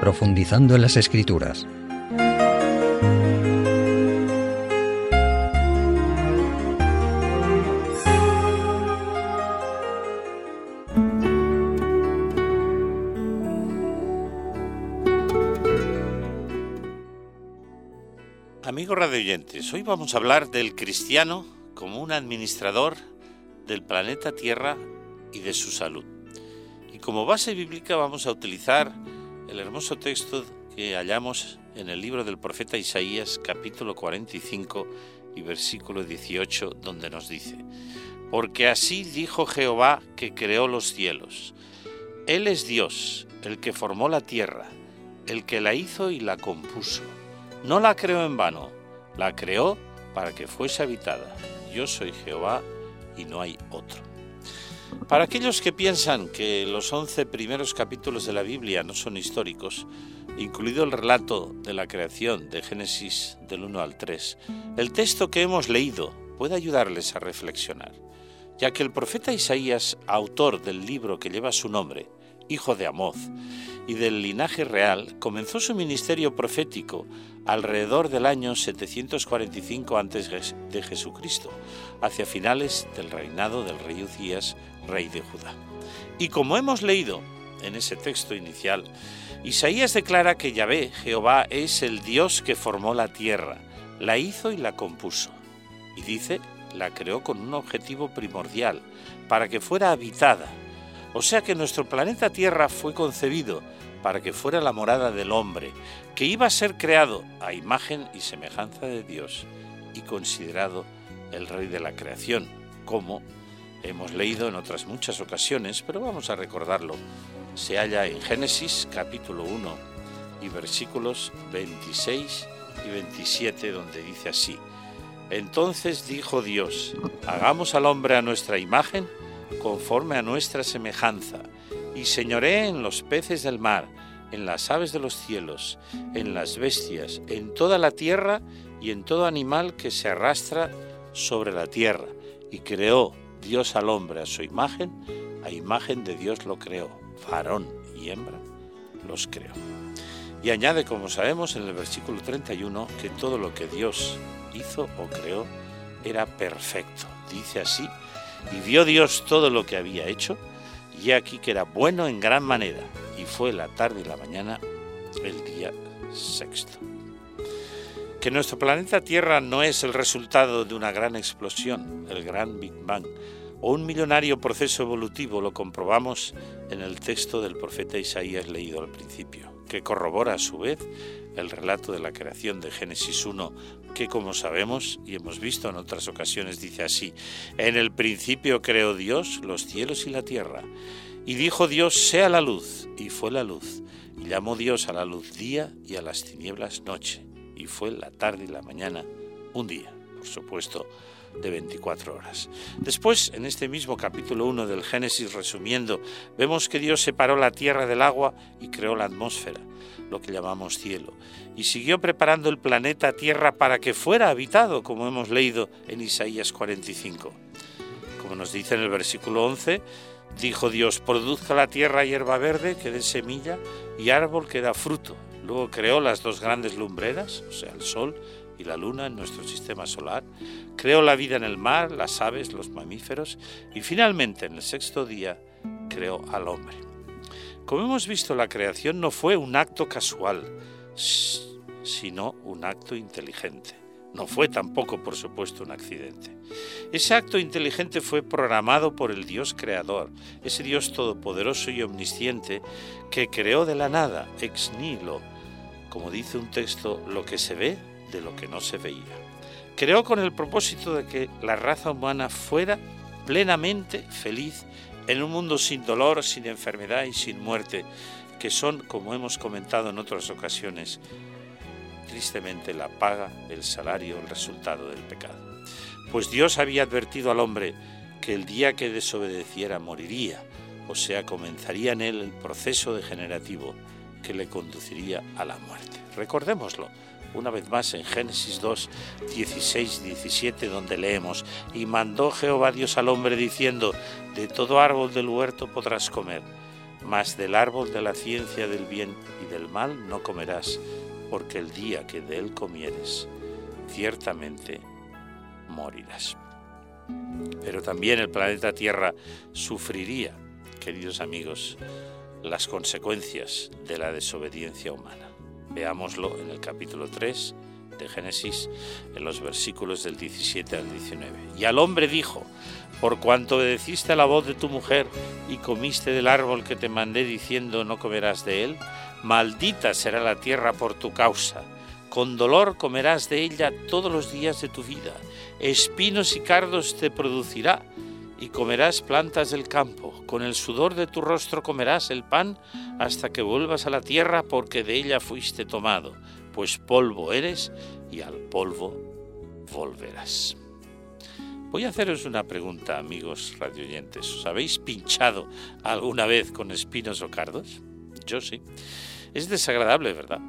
profundizando en las escrituras. Amigos radioyentes, hoy vamos a hablar del cristiano como un administrador del planeta Tierra y de su salud. Y como base bíblica vamos a utilizar el hermoso texto que hallamos en el libro del profeta Isaías capítulo 45 y versículo 18 donde nos dice, Porque así dijo Jehová que creó los cielos. Él es Dios, el que formó la tierra, el que la hizo y la compuso. No la creó en vano, la creó para que fuese habitada. Yo soy Jehová y no hay otro. Para aquellos que piensan que los once primeros capítulos de la Biblia no son históricos, incluido el relato de la creación de Génesis del 1 al 3, el texto que hemos leído puede ayudarles a reflexionar, ya que el profeta Isaías, autor del libro que lleva su nombre, hijo de Amoz, y del linaje real, comenzó su ministerio profético alrededor del año 745 a.C. hacia finales del reinado del rey Uzías rey de Judá. Y como hemos leído en ese texto inicial, Isaías declara que Yahvé, Jehová, es el Dios que formó la tierra, la hizo y la compuso. Y dice, la creó con un objetivo primordial, para que fuera habitada. O sea que nuestro planeta Tierra fue concebido para que fuera la morada del hombre, que iba a ser creado a imagen y semejanza de Dios y considerado el rey de la creación, como hemos leído en otras muchas ocasiones, pero vamos a recordarlo. Se halla en Génesis capítulo 1 y versículos 26 y 27 donde dice así, Entonces dijo Dios, hagamos al hombre a nuestra imagen, conforme a nuestra semejanza, y señoré en los peces del mar, en las aves de los cielos, en las bestias, en toda la tierra y en todo animal que se arrastra sobre la tierra, y creó Dios al hombre a su imagen, a imagen de Dios lo creó, varón y hembra los creó. Y añade, como sabemos en el versículo 31, que todo lo que Dios hizo o creó era perfecto. Dice así, y vio Dios todo lo que había hecho, y aquí que era bueno en gran manera, y fue la tarde y la mañana el día sexto. Que nuestro planeta Tierra no es el resultado de una gran explosión, el gran Big Bang, o un millonario proceso evolutivo, lo comprobamos en el texto del profeta Isaías leído al principio, que corrobora a su vez el relato de la creación de Génesis 1, que como sabemos y hemos visto en otras ocasiones dice así, en el principio creó Dios los cielos y la tierra, y dijo Dios, sea la luz, y fue la luz, y llamó Dios a la luz día y a las tinieblas noche y fue la tarde y la mañana un día, por supuesto, de 24 horas. Después, en este mismo capítulo 1 del Génesis, resumiendo, vemos que Dios separó la tierra del agua y creó la atmósfera, lo que llamamos cielo, y siguió preparando el planeta Tierra para que fuera habitado, como hemos leído en Isaías 45. Como nos dice en el versículo 11, dijo Dios, produzca la tierra hierba verde que dé semilla y árbol que da fruto, Luego creó las dos grandes lumbreras, o sea, el Sol y la Luna en nuestro sistema solar. Creó la vida en el mar, las aves, los mamíferos. Y finalmente, en el sexto día, creó al hombre. Como hemos visto, la creación no fue un acto casual, sino un acto inteligente. No fue tampoco, por supuesto, un accidente. Ese acto inteligente fue programado por el Dios creador, ese Dios todopoderoso y omnisciente que creó de la nada, ex nihilo, como dice un texto, lo que se ve de lo que no se veía. Creó con el propósito de que la raza humana fuera plenamente feliz en un mundo sin dolor, sin enfermedad y sin muerte, que son, como hemos comentado en otras ocasiones, tristemente la paga, el salario, el resultado del pecado. Pues Dios había advertido al hombre que el día que desobedeciera moriría, o sea, comenzaría en él el proceso degenerativo que le conduciría a la muerte. Recordémoslo una vez más en Génesis 2, 16, 17, donde leemos, y mandó Jehová Dios al hombre diciendo, de todo árbol del huerto podrás comer, mas del árbol de la ciencia del bien y del mal no comerás, porque el día que de él comieres, ciertamente morirás. Pero también el planeta Tierra sufriría, queridos amigos, las consecuencias de la desobediencia humana. Veámoslo en el capítulo 3 de Génesis, en los versículos del 17 al 19. Y al hombre dijo, por cuanto obedeciste a la voz de tu mujer y comiste del árbol que te mandé diciendo no comerás de él, maldita será la tierra por tu causa. Con dolor comerás de ella todos los días de tu vida. Espinos y cardos te producirá y comerás plantas del campo. Con el sudor de tu rostro comerás el pan hasta que vuelvas a la tierra porque de ella fuiste tomado, pues polvo eres y al polvo volverás. Voy a haceros una pregunta, amigos radioyentes. ¿Os habéis pinchado alguna vez con espinos o cardos? Yo sí. Es desagradable, ¿verdad?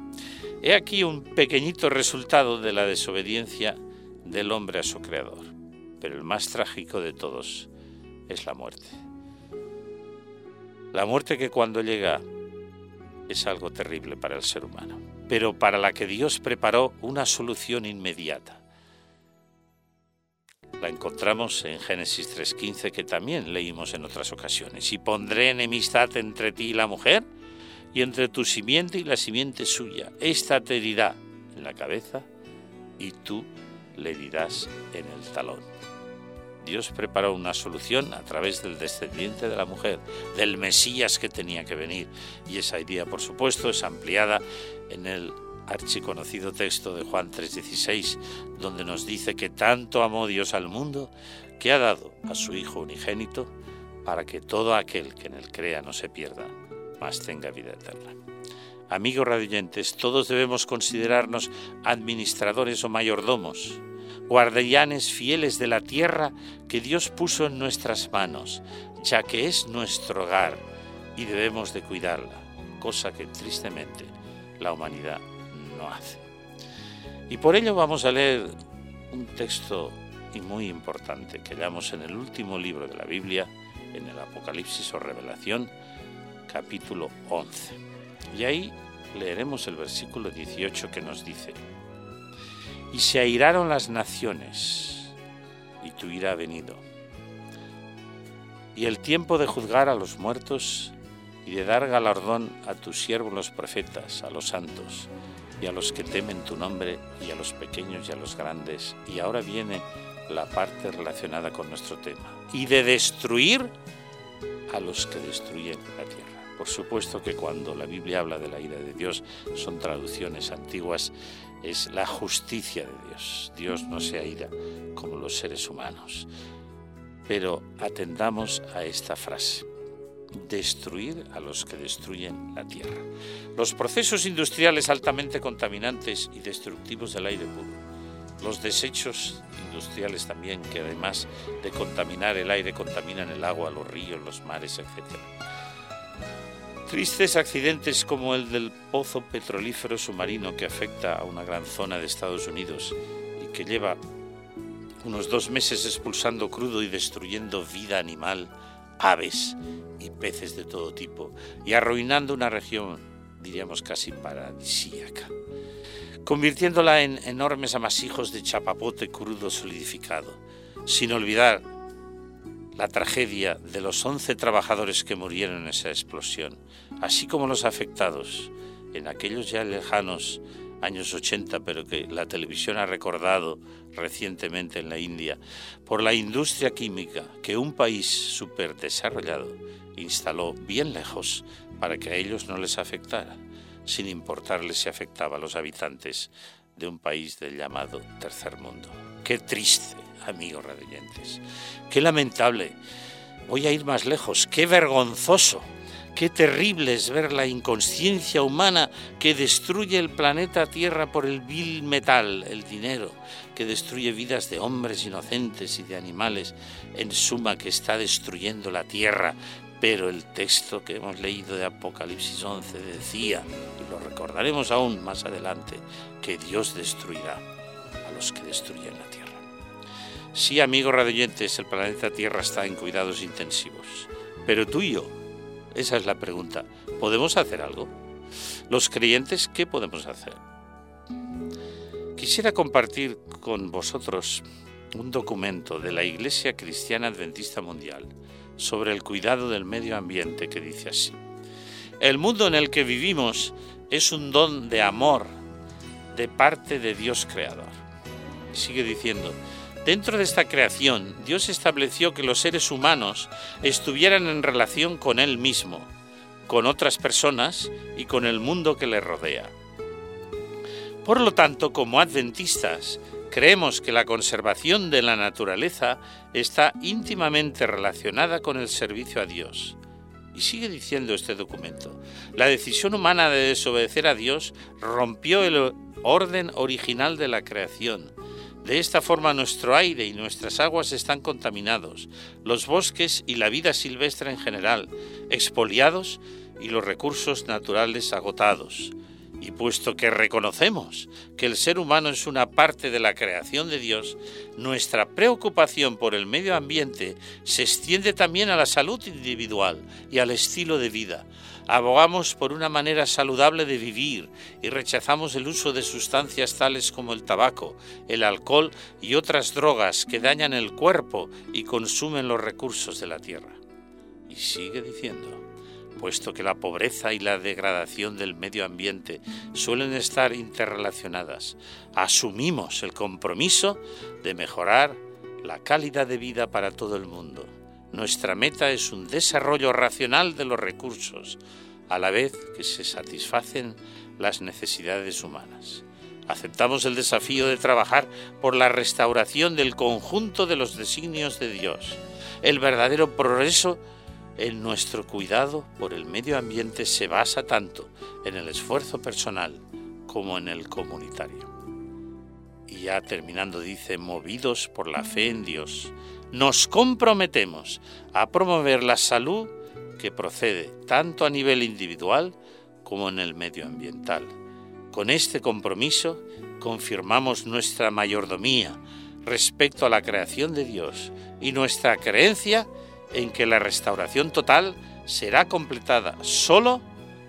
He aquí un pequeñito resultado de la desobediencia del hombre a su creador. Pero el más trágico de todos es la muerte. La muerte que cuando llega es algo terrible para el ser humano, pero para la que Dios preparó una solución inmediata. La encontramos en Génesis 3.15 que también leímos en otras ocasiones. Y pondré enemistad entre ti y la mujer, y entre tu simiente y la simiente suya. Esta te herirá en la cabeza y tú le herirás en el talón. Dios preparó una solución a través del descendiente de la mujer, del Mesías que tenía que venir. Y esa idea, por supuesto, es ampliada en el archiconocido texto de Juan 3:16, donde nos dice que tanto amó Dios al mundo que ha dado a su Hijo unigénito para que todo aquel que en él crea no se pierda, mas tenga vida eterna. Amigos radioyentes, todos debemos considerarnos administradores o mayordomos guardianes fieles de la tierra que Dios puso en nuestras manos, ya que es nuestro hogar y debemos de cuidarla, cosa que tristemente la humanidad no hace. Y por ello vamos a leer un texto muy importante que hallamos en el último libro de la Biblia, en el Apocalipsis o Revelación, capítulo 11. Y ahí leeremos el versículo 18 que nos dice, y se airaron las naciones, y tu ira ha venido. Y el tiempo de juzgar a los muertos y de dar galardón a tus siervos los profetas, a los santos, y a los que temen tu nombre, y a los pequeños y a los grandes. Y ahora viene la parte relacionada con nuestro tema. Y de destruir a los que destruyen la tierra. Por supuesto que cuando la Biblia habla de la ira de Dios son traducciones antiguas es la justicia de Dios. Dios no se aira como los seres humanos. Pero atendamos a esta frase. Destruir a los que destruyen la tierra. Los procesos industriales altamente contaminantes y destructivos del aire puro. Los desechos industriales también, que además de contaminar el aire, contaminan el agua, los ríos, los mares, etc Tristes accidentes como el del pozo petrolífero submarino que afecta a una gran zona de Estados Unidos y que lleva unos dos meses expulsando crudo y destruyendo vida animal, aves y peces de todo tipo, y arruinando una región, diríamos casi paradisíaca, convirtiéndola en enormes amasijos de chapapote crudo solidificado, sin olvidar la tragedia de los 11 trabajadores que murieron en esa explosión, así como los afectados en aquellos ya lejanos años 80, pero que la televisión ha recordado recientemente en la India, por la industria química que un país súper desarrollado instaló bien lejos para que a ellos no les afectara, sin importarles si afectaba a los habitantes de un país del llamado tercer mundo. Qué triste amigos radiantes. Qué lamentable. Voy a ir más lejos. Qué vergonzoso. Qué terrible es ver la inconsciencia humana que destruye el planeta Tierra por el vil metal, el dinero, que destruye vidas de hombres inocentes y de animales, en suma que está destruyendo la Tierra. Pero el texto que hemos leído de Apocalipsis 11 decía, y lo recordaremos aún más adelante, que Dios destruirá a los que destruyen la Tierra. Sí, amigos radioyentes, el planeta Tierra está en cuidados intensivos, pero tú y yo Esa es la pregunta. ¿Podemos hacer algo? Los creyentes, ¿qué podemos hacer? Quisiera compartir con vosotros un documento de la Iglesia Cristiana Adventista Mundial sobre el cuidado del medio ambiente que dice así. El mundo en el que vivimos es un don de amor de parte de Dios Creador. sigue diciendo, dentro de esta creación, Dios estableció que los seres humanos estuvieran en relación con Él mismo, con otras personas y con el mundo que le rodea. Por lo tanto, como adventistas, creemos que la conservación de la naturaleza está íntimamente relacionada con el servicio a Dios. Y sigue diciendo este documento, la decisión humana de desobedecer a Dios rompió el orden original de la creación. De esta forma nuestro aire y nuestras aguas están contaminados, los bosques y la vida silvestre en general, expoliados y los recursos naturales agotados. Y puesto que reconocemos que el ser humano es una parte de la creación de Dios, nuestra preocupación por el medio ambiente se extiende también a la salud individual y al estilo de vida. Abogamos por una manera saludable de vivir y rechazamos el uso de sustancias tales como el tabaco, el alcohol y otras drogas que dañan el cuerpo y consumen los recursos de la tierra. Y sigue diciendo, puesto que la pobreza y la degradación del medio ambiente suelen estar interrelacionadas, asumimos el compromiso de mejorar la calidad de vida para todo el mundo. Nuestra meta es un desarrollo racional de los recursos, a la vez que se satisfacen las necesidades humanas. Aceptamos el desafío de trabajar por la restauración del conjunto de los designios de Dios. El verdadero progreso en nuestro cuidado por el medio ambiente se basa tanto en el esfuerzo personal como en el comunitario. Y ya terminando dice, movidos por la fe en Dios, nos comprometemos a promover la salud que procede tanto a nivel individual como en el medio ambiental. Con este compromiso confirmamos nuestra mayordomía respecto a la creación de Dios y nuestra creencia en que la restauración total será completada solo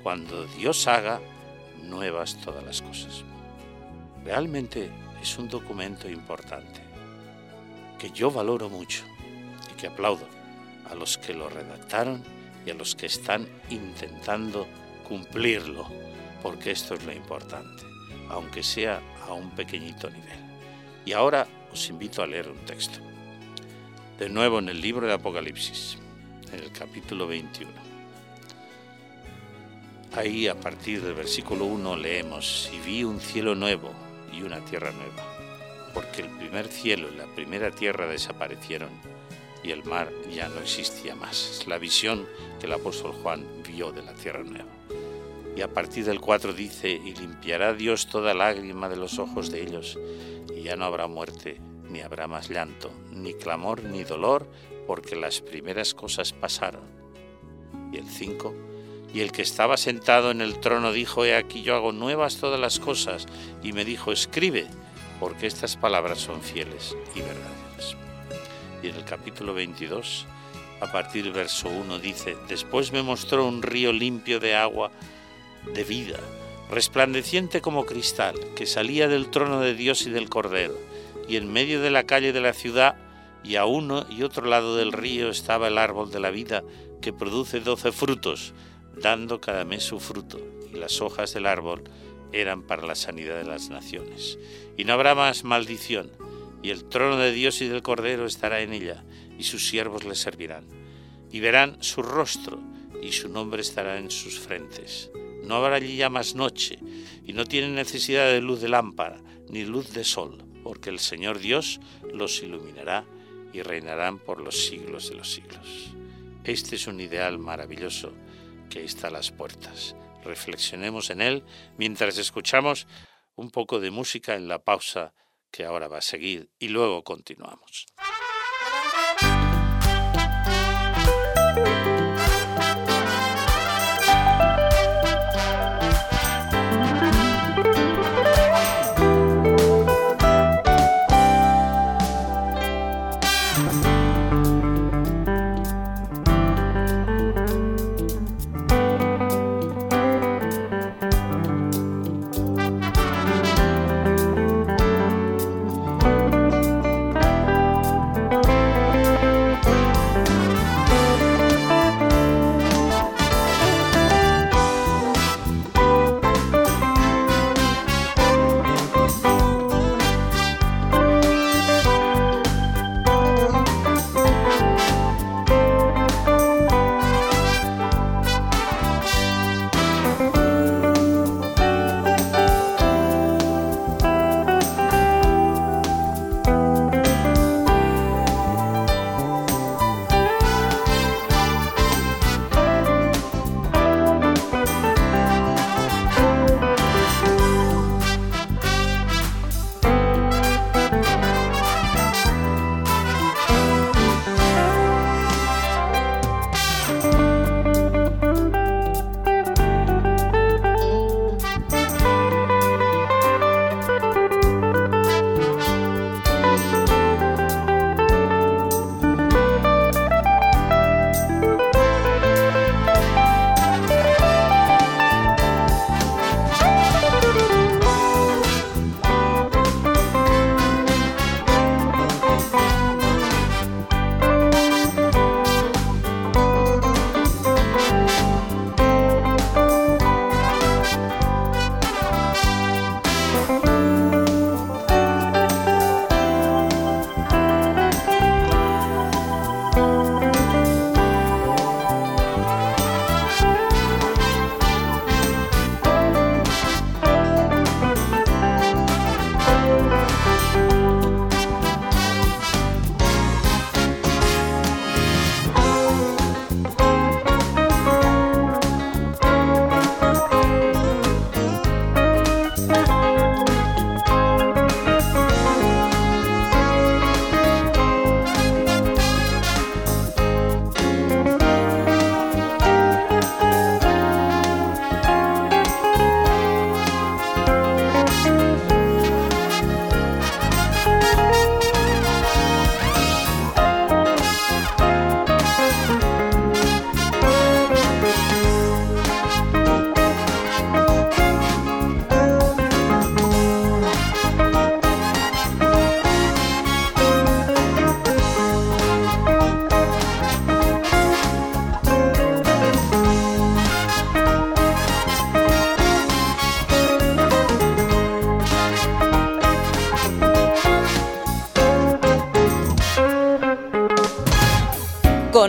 cuando Dios haga nuevas todas las cosas. Realmente es un documento importante que yo valoro mucho y que aplaudo a los que lo redactaron y a los que están intentando cumplirlo, porque esto es lo importante, aunque sea a un pequeñito nivel. Y ahora os invito a leer un texto de nuevo en el libro de Apocalipsis, en el capítulo 21. Ahí a partir del versículo 1 leemos, y vi un cielo nuevo y una tierra nueva, porque el primer cielo y la primera tierra desaparecieron y el mar ya no existía más. Es la visión que el apóstol Juan vio de la tierra nueva. Y a partir del 4 dice, y limpiará Dios toda lágrima de los ojos de ellos, y ya no habrá muerte, ni habrá más llanto, ni clamor, ni dolor, porque las primeras cosas pasaron. Y el 5, y el que estaba sentado en el trono dijo, he aquí yo hago nuevas todas las cosas, y me dijo, escribe, porque estas palabras son fieles y verdaderas. Y en el capítulo 22, a partir del verso 1 dice, después me mostró un río limpio de agua de vida, resplandeciente como cristal, que salía del trono de Dios y del Cordero y en medio de la calle de la ciudad y a uno y otro lado del río estaba el árbol de la vida que produce doce frutos, dando cada mes su fruto, y las hojas del árbol eran para la sanidad de las naciones. Y no habrá más maldición, y el trono de Dios y del Cordero estará en ella, y sus siervos le servirán. Y verán su rostro, y su nombre estará en sus frentes. No habrá allí ya más noche, y no tienen necesidad de luz de lámpara, ni luz de sol porque el Señor Dios los iluminará y reinarán por los siglos de los siglos. Este es un ideal maravilloso que está a las puertas. Reflexionemos en él mientras escuchamos un poco de música en la pausa que ahora va a seguir y luego continuamos.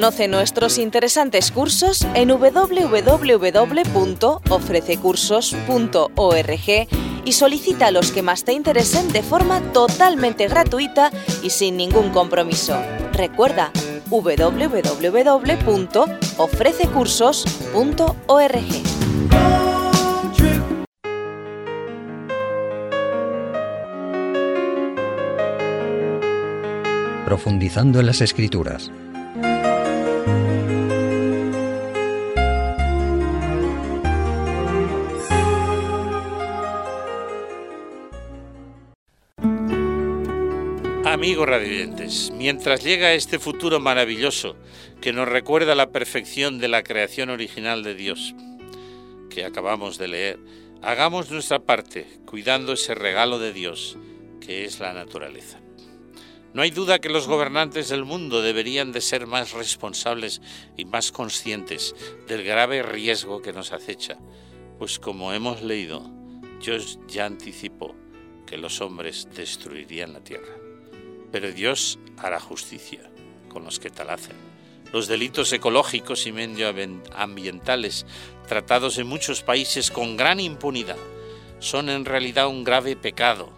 Conoce nuestros interesantes cursos en www.ofrececursos.org y solicita los que más te interesen de forma totalmente gratuita y sin ningún compromiso. Recuerda www.ofrececursos.org. Profundizando en las Escrituras. Amigos radiantes, mientras llega este futuro maravilloso que nos recuerda la perfección de la creación original de Dios, que acabamos de leer, hagamos nuestra parte cuidando ese regalo de Dios que es la naturaleza. No hay duda que los gobernantes del mundo deberían de ser más responsables y más conscientes del grave riesgo que nos acecha, pues como hemos leído, Dios ya anticipó que los hombres destruirían la tierra. Pero Dios hará justicia con los que tal hacen. Los delitos ecológicos y medioambientales tratados en muchos países con gran impunidad son en realidad un grave pecado,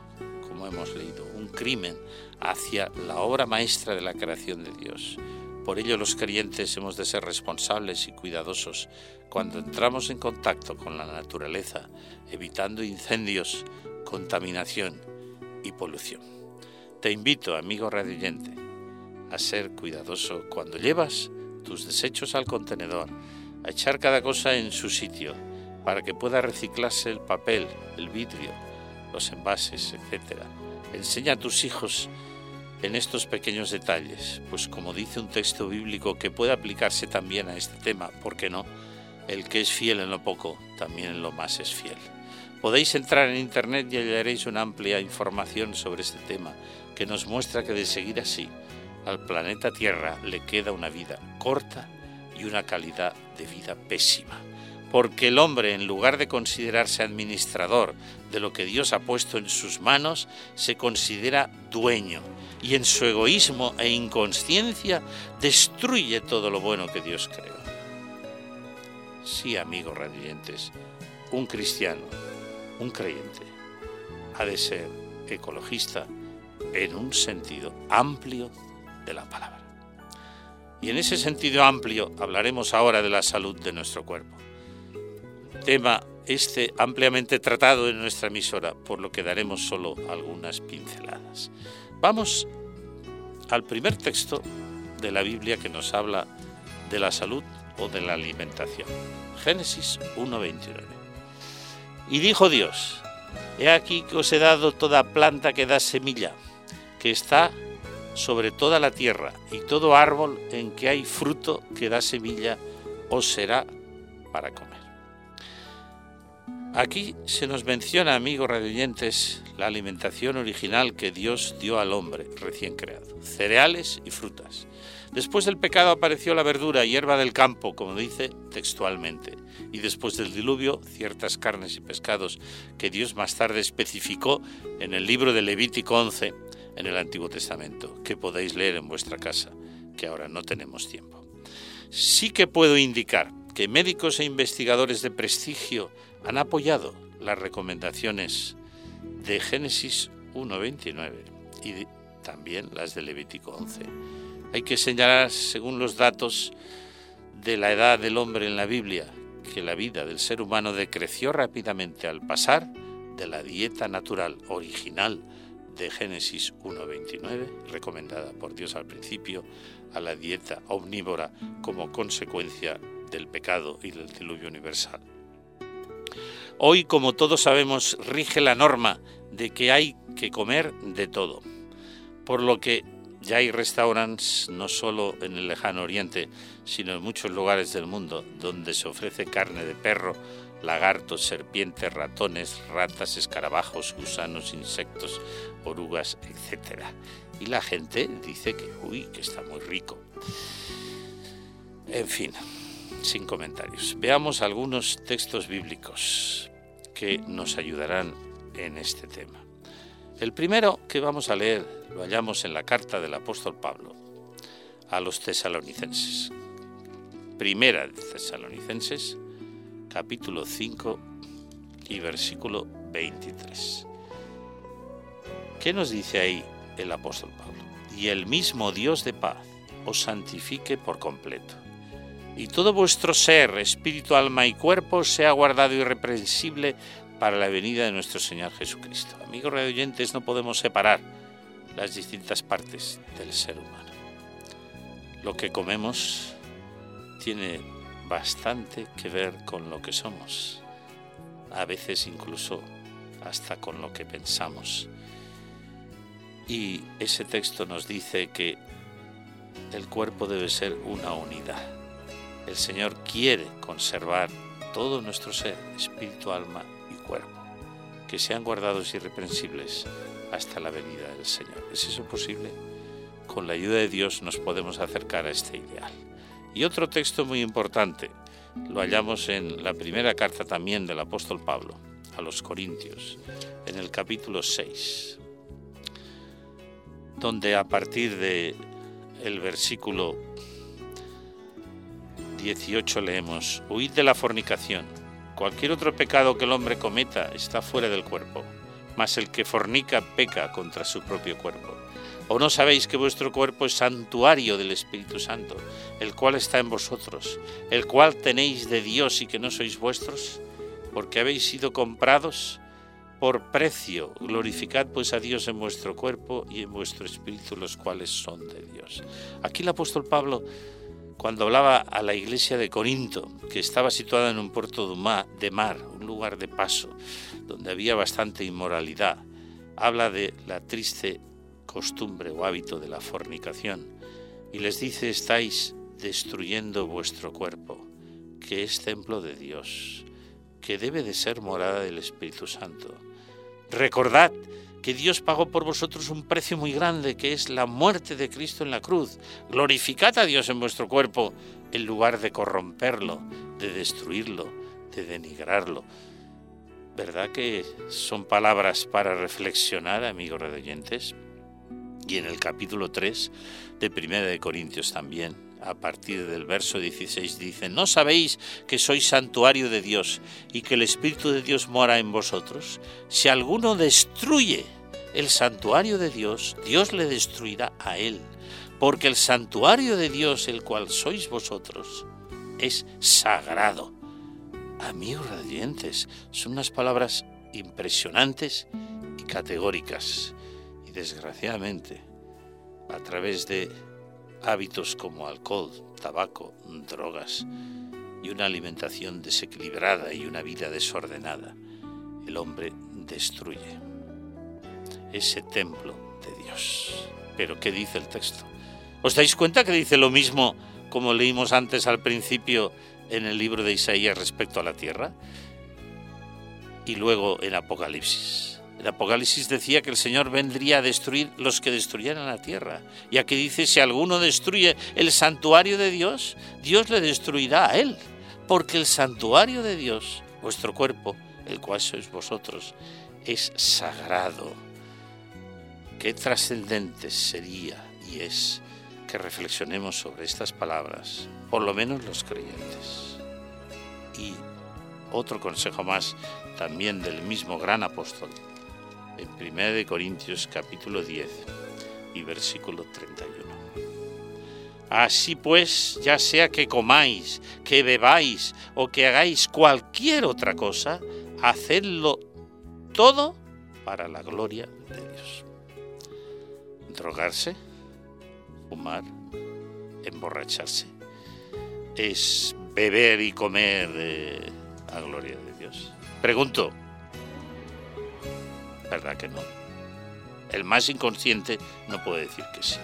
como hemos leído, un crimen hacia la obra maestra de la creación de Dios. Por ello los creyentes hemos de ser responsables y cuidadosos cuando entramos en contacto con la naturaleza, evitando incendios, contaminación y polución. Te invito, amigo radioyente, a ser cuidadoso cuando llevas tus desechos al contenedor, a echar cada cosa en su sitio, para que pueda reciclarse el papel, el vidrio, los envases, etc. Enseña a tus hijos en estos pequeños detalles, pues como dice un texto bíblico que puede aplicarse también a este tema, ¿por qué no? El que es fiel en lo poco, también en lo más es fiel. Podéis entrar en internet y hallaréis una amplia información sobre este tema que nos muestra que de seguir así, al planeta Tierra le queda una vida corta y una calidad de vida pésima. Porque el hombre, en lugar de considerarse administrador de lo que Dios ha puesto en sus manos, se considera dueño y en su egoísmo e inconsciencia destruye todo lo bueno que Dios creó. Sí, amigos radiantes, un cristiano, un creyente, ha de ser ecologista en un sentido amplio de la palabra. Y en ese sentido amplio hablaremos ahora de la salud de nuestro cuerpo. Tema este ampliamente tratado en nuestra emisora, por lo que daremos solo algunas pinceladas. Vamos al primer texto de la Biblia que nos habla de la salud o de la alimentación. Génesis 1.29. Y dijo Dios, He aquí que os he dado toda planta que da semilla, que está sobre toda la tierra, y todo árbol en que hay fruto que da semilla, os será para comer. Aquí se nos menciona, amigos radioyentes, la alimentación original que Dios dio al hombre recién creado, cereales y frutas. Después del pecado apareció la verdura, hierba del campo, como dice textualmente, y después del diluvio ciertas carnes y pescados que Dios más tarde especificó en el libro de Levítico 11 en el Antiguo Testamento, que podéis leer en vuestra casa, que ahora no tenemos tiempo. Sí que puedo indicar que médicos e investigadores de prestigio han apoyado las recomendaciones de Génesis 1.29 y también las de Levítico 11. Hay que señalar, según los datos de la edad del hombre en la Biblia, que la vida del ser humano decreció rápidamente al pasar de la dieta natural original de Génesis 1.29, recomendada por Dios al principio, a la dieta omnívora como consecuencia del pecado y del diluvio universal. Hoy, como todos sabemos, rige la norma de que hay que comer de todo, por lo que ya hay restaurantes no solo en el lejano oriente, sino en muchos lugares del mundo donde se ofrece carne de perro, lagartos, serpientes, ratones, ratas, escarabajos, gusanos, insectos, orugas, etc. Y la gente dice que, uy, que está muy rico. En fin, sin comentarios. Veamos algunos textos bíblicos que nos ayudarán en este tema. El primero que vamos a leer lo hallamos en la carta del apóstol Pablo a los tesalonicenses. Primera de Tesalonicenses, capítulo 5 y versículo 23. ¿Qué nos dice ahí el apóstol Pablo? Y el mismo Dios de paz os santifique por completo. Y todo vuestro ser, espíritu, alma y cuerpo sea guardado irreprensible para la venida de nuestro Señor Jesucristo. Amigos oyentes, no podemos separar las distintas partes del ser humano. Lo que comemos tiene bastante que ver con lo que somos, a veces incluso hasta con lo que pensamos. Y ese texto nos dice que el cuerpo debe ser una unidad. El Señor quiere conservar todo nuestro ser, espíritu, alma y cuerpo, que sean guardados irreprensibles hasta la venida del Señor. ¿Es eso posible? Con la ayuda de Dios nos podemos acercar a este ideal. Y otro texto muy importante lo hallamos en la primera carta también del apóstol Pablo a los Corintios, en el capítulo 6, donde a partir de el versículo 18 leemos, huid de la fornicación. Cualquier otro pecado que el hombre cometa está fuera del cuerpo, mas el que fornica peca contra su propio cuerpo. ¿O no sabéis que vuestro cuerpo es santuario del Espíritu Santo, el cual está en vosotros, el cual tenéis de Dios y que no sois vuestros? Porque habéis sido comprados por precio. Glorificad pues a Dios en vuestro cuerpo y en vuestro espíritu, los cuales son de Dios. Aquí el apóstol Pablo, cuando hablaba a la iglesia de Corinto, que estaba situada en un puerto de mar, un lugar de paso, donde había bastante inmoralidad, habla de la triste costumbre o hábito de la fornicación, y les dice estáis destruyendo vuestro cuerpo, que es templo de Dios, que debe de ser morada del Espíritu Santo. Recordad que Dios pagó por vosotros un precio muy grande, que es la muerte de Cristo en la cruz. Glorificad a Dios en vuestro cuerpo, en lugar de corromperlo, de destruirlo, de denigrarlo. ¿Verdad que son palabras para reflexionar, amigos redoyentes? Y en el capítulo 3 de Primera de Corintios también, a partir del verso 16 dice, ¿no sabéis que sois santuario de Dios y que el Espíritu de Dios mora en vosotros? Si alguno destruye el santuario de Dios, Dios le destruirá a él, porque el santuario de Dios, el cual sois vosotros, es sagrado. Amigos radiantes, son unas palabras impresionantes y categóricas desgraciadamente, a través de hábitos como alcohol, tabaco, drogas y una alimentación desequilibrada y una vida desordenada, el hombre destruye ese templo de Dios. Pero ¿qué dice el texto? ¿Os dais cuenta que dice lo mismo como leímos antes al principio en el libro de Isaías respecto a la tierra? Y luego en Apocalipsis. El Apocalipsis decía que el Señor vendría a destruir los que destruyeran la tierra. Y aquí dice, si alguno destruye el santuario de Dios, Dios le destruirá a él. Porque el santuario de Dios, vuestro cuerpo, el cual sois vosotros, es sagrado. Qué trascendente sería y es que reflexionemos sobre estas palabras, por lo menos los creyentes. Y otro consejo más, también del mismo gran apóstol, en 1 Corintios capítulo 10 y versículo 31. Así pues, ya sea que comáis, que bebáis o que hagáis cualquier otra cosa, hacedlo todo para la gloria de Dios. Drogarse, fumar, emborracharse, es beber y comer eh, a gloria de Dios. Pregunto, ¿Verdad que no? El más inconsciente no puede decir que sí.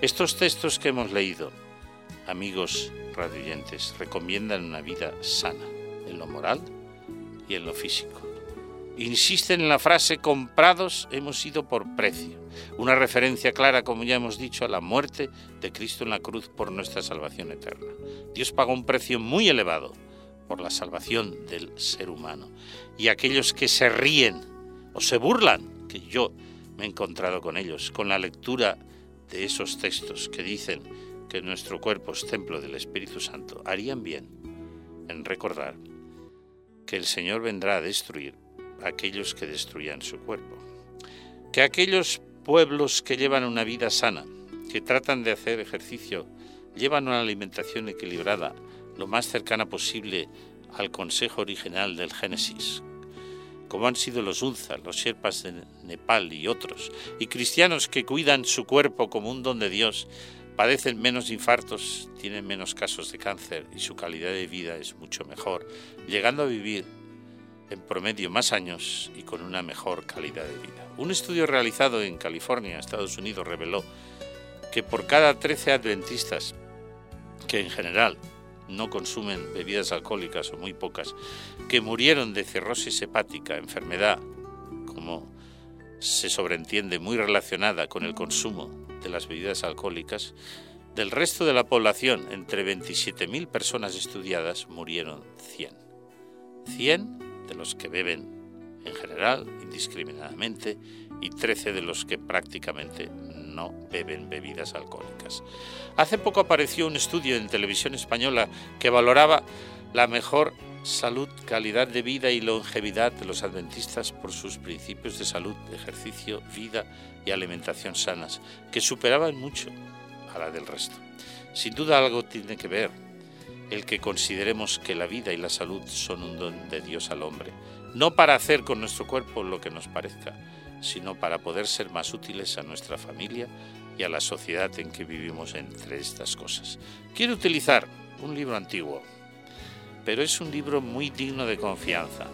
Estos textos que hemos leído, amigos radioyentes, recomiendan una vida sana en lo moral y en lo físico. Insisten en la frase comprados hemos sido por precio, una referencia clara, como ya hemos dicho, a la muerte de Cristo en la cruz por nuestra salvación eterna. Dios pagó un precio muy elevado por la salvación del ser humano y aquellos que se ríen o se burlan, que yo me he encontrado con ellos, con la lectura de esos textos que dicen que nuestro cuerpo es templo del Espíritu Santo, harían bien en recordar que el Señor vendrá a destruir a aquellos que destruyan su cuerpo. Que aquellos pueblos que llevan una vida sana, que tratan de hacer ejercicio, llevan una alimentación equilibrada, lo más cercana posible al consejo original del Génesis, como han sido los Unzas, los Sherpas de Nepal y otros, y cristianos que cuidan su cuerpo como un don de Dios, padecen menos infartos, tienen menos casos de cáncer y su calidad de vida es mucho mejor, llegando a vivir en promedio más años y con una mejor calidad de vida. Un estudio realizado en California, Estados Unidos, reveló que por cada 13 adventistas, que en general no consumen bebidas alcohólicas o muy pocas, que murieron de cirrosis hepática, enfermedad, como se sobreentiende, muy relacionada con el consumo de las bebidas alcohólicas, del resto de la población, entre 27.000 personas estudiadas, murieron 100. 100 de los que beben en general, indiscriminadamente, y 13 de los que prácticamente no beben bebidas alcohólicas. Hace poco apareció un estudio en televisión española que valoraba la mejor salud, calidad de vida y longevidad de los adventistas por sus principios de salud, ejercicio, vida y alimentación sanas, que superaban mucho a la del resto. Sin duda algo tiene que ver el que consideremos que la vida y la salud son un don de Dios al hombre, no para hacer con nuestro cuerpo lo que nos parezca, sino para poder ser más útiles a nuestra familia y a la sociedad en que vivimos entre estas cosas. Quiero utilizar un libro antiguo, pero es un libro muy digno de confianza,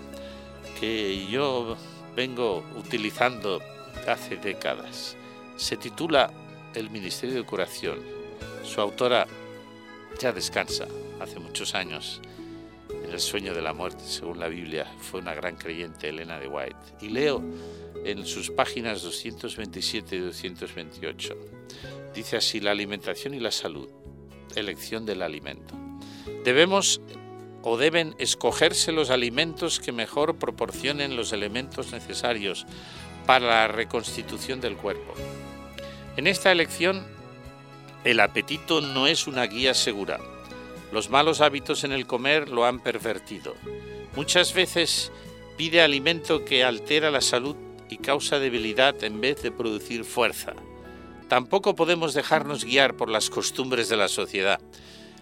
que yo vengo utilizando hace décadas. Se titula El Ministerio de Curación. Su autora ya descansa hace muchos años en el sueño de la muerte, según la Biblia. Fue una gran creyente, Elena de White. Y leo en sus páginas 227 y 228. Dice así, la alimentación y la salud, elección del alimento. Debemos o deben escogerse los alimentos que mejor proporcionen los elementos necesarios para la reconstitución del cuerpo. En esta elección, el apetito no es una guía segura. Los malos hábitos en el comer lo han pervertido. Muchas veces pide alimento que altera la salud y causa debilidad en vez de producir fuerza. Tampoco podemos dejarnos guiar por las costumbres de la sociedad.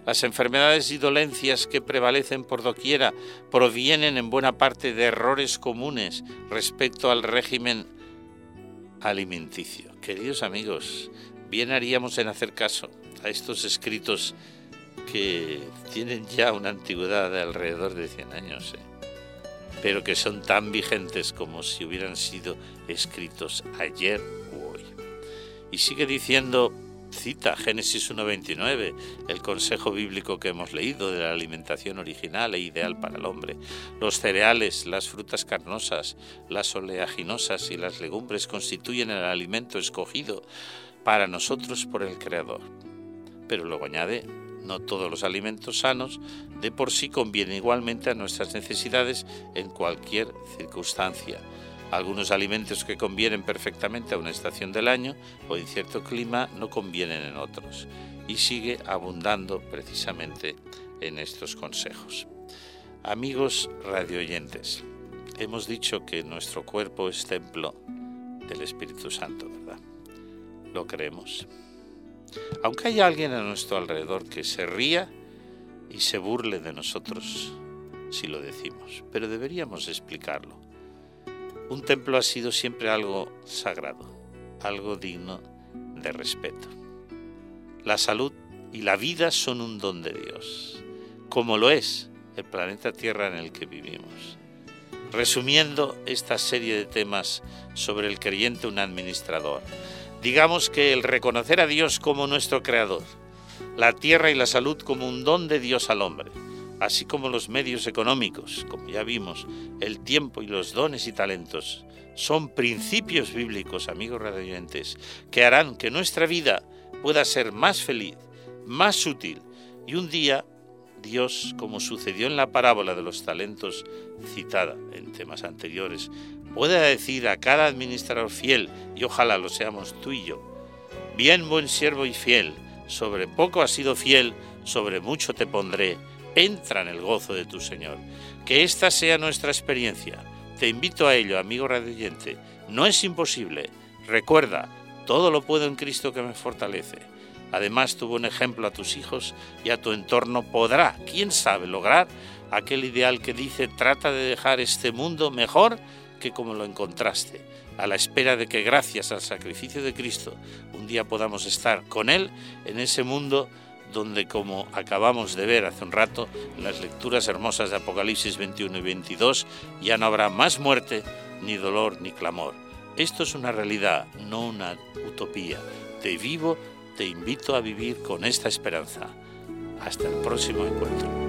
Las enfermedades y dolencias que prevalecen por doquiera provienen en buena parte de errores comunes respecto al régimen alimenticio. Queridos amigos, bien haríamos en hacer caso a estos escritos que tienen ya una antigüedad de alrededor de 100 años. ¿eh? Pero que son tan vigentes como si hubieran sido escritos ayer u hoy. Y sigue diciendo, cita Génesis 1.29, el consejo bíblico que hemos leído de la alimentación original e ideal para el hombre. Los cereales, las frutas carnosas, las oleaginosas y las legumbres constituyen el alimento escogido para nosotros por el Creador. Pero luego añade, no todos los alimentos sanos de por sí convienen igualmente a nuestras necesidades en cualquier circunstancia. Algunos alimentos que convienen perfectamente a una estación del año o en cierto clima no convienen en otros. Y sigue abundando precisamente en estos consejos. Amigos radioyentes, hemos dicho que nuestro cuerpo es templo del Espíritu Santo, ¿verdad? ¿Lo creemos? Aunque haya alguien a nuestro alrededor que se ría y se burle de nosotros si lo decimos, pero deberíamos explicarlo. Un templo ha sido siempre algo sagrado, algo digno de respeto. La salud y la vida son un don de Dios, como lo es el planeta Tierra en el que vivimos. Resumiendo esta serie de temas sobre el creyente un administrador, digamos que el reconocer a Dios como nuestro creador, la tierra y la salud como un don de Dios al hombre, así como los medios económicos, como ya vimos, el tiempo y los dones y talentos, son principios bíblicos, amigos radioyentes, que harán que nuestra vida pueda ser más feliz, más útil. Y un día Dios, como sucedió en la parábola de los talentos citada en temas anteriores, pueda decir a cada administrador fiel, y ojalá lo seamos tú y yo, Bien, buen siervo y fiel, sobre poco has sido fiel, sobre mucho te pondré. Entra en el gozo de tu Señor. Que esta sea nuestra experiencia. Te invito a ello, amigo radioyente. No es imposible. Recuerda, todo lo puedo en Cristo que me fortalece. Además, tuvo un ejemplo a tus hijos y a tu entorno podrá, quién sabe, lograr aquel ideal que dice trata de dejar este mundo mejor que como lo encontraste, a la espera de que gracias al sacrificio de Cristo un día podamos estar con Él en ese mundo donde, como acabamos de ver hace un rato, en las lecturas hermosas de Apocalipsis 21 y 22, ya no habrá más muerte, ni dolor, ni clamor. Esto es una realidad, no una utopía. Te vivo, te invito a vivir con esta esperanza. Hasta el próximo encuentro.